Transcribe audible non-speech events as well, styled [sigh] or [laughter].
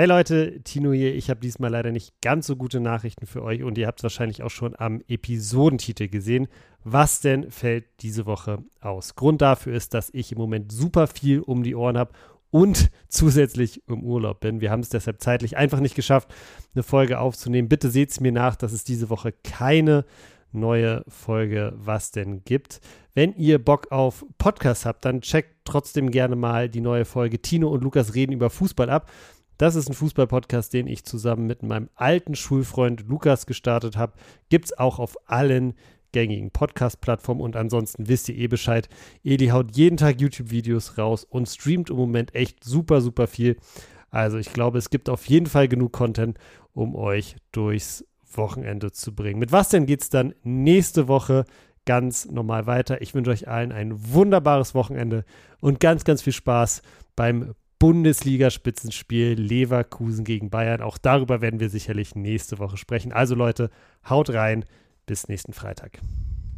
Hey Leute, Tino hier. Ich habe diesmal leider nicht ganz so gute Nachrichten für euch und ihr habt es wahrscheinlich auch schon am Episodentitel gesehen. Was denn fällt diese Woche aus? Grund dafür ist, dass ich im Moment super viel um die Ohren habe und [laughs] zusätzlich im Urlaub bin. Wir haben es deshalb zeitlich einfach nicht geschafft, eine Folge aufzunehmen. Bitte seht es mir nach, dass es diese Woche keine neue Folge Was denn gibt. Wenn ihr Bock auf Podcast habt, dann checkt trotzdem gerne mal die neue Folge Tino und Lukas reden über Fußball ab. Das ist ein Fußball-Podcast, den ich zusammen mit meinem alten Schulfreund Lukas gestartet habe. Gibt es auch auf allen gängigen Podcast-Plattformen und ansonsten wisst ihr eh Bescheid. Eli haut jeden Tag YouTube-Videos raus und streamt im Moment echt super, super viel. Also ich glaube, es gibt auf jeden Fall genug Content, um euch durchs Wochenende zu bringen. Mit was denn geht es dann nächste Woche ganz normal weiter? Ich wünsche euch allen ein wunderbares Wochenende und ganz, ganz viel Spaß beim Bundesliga-Spitzenspiel Leverkusen gegen Bayern. Auch darüber werden wir sicherlich nächste Woche sprechen. Also Leute, haut rein. Bis nächsten Freitag.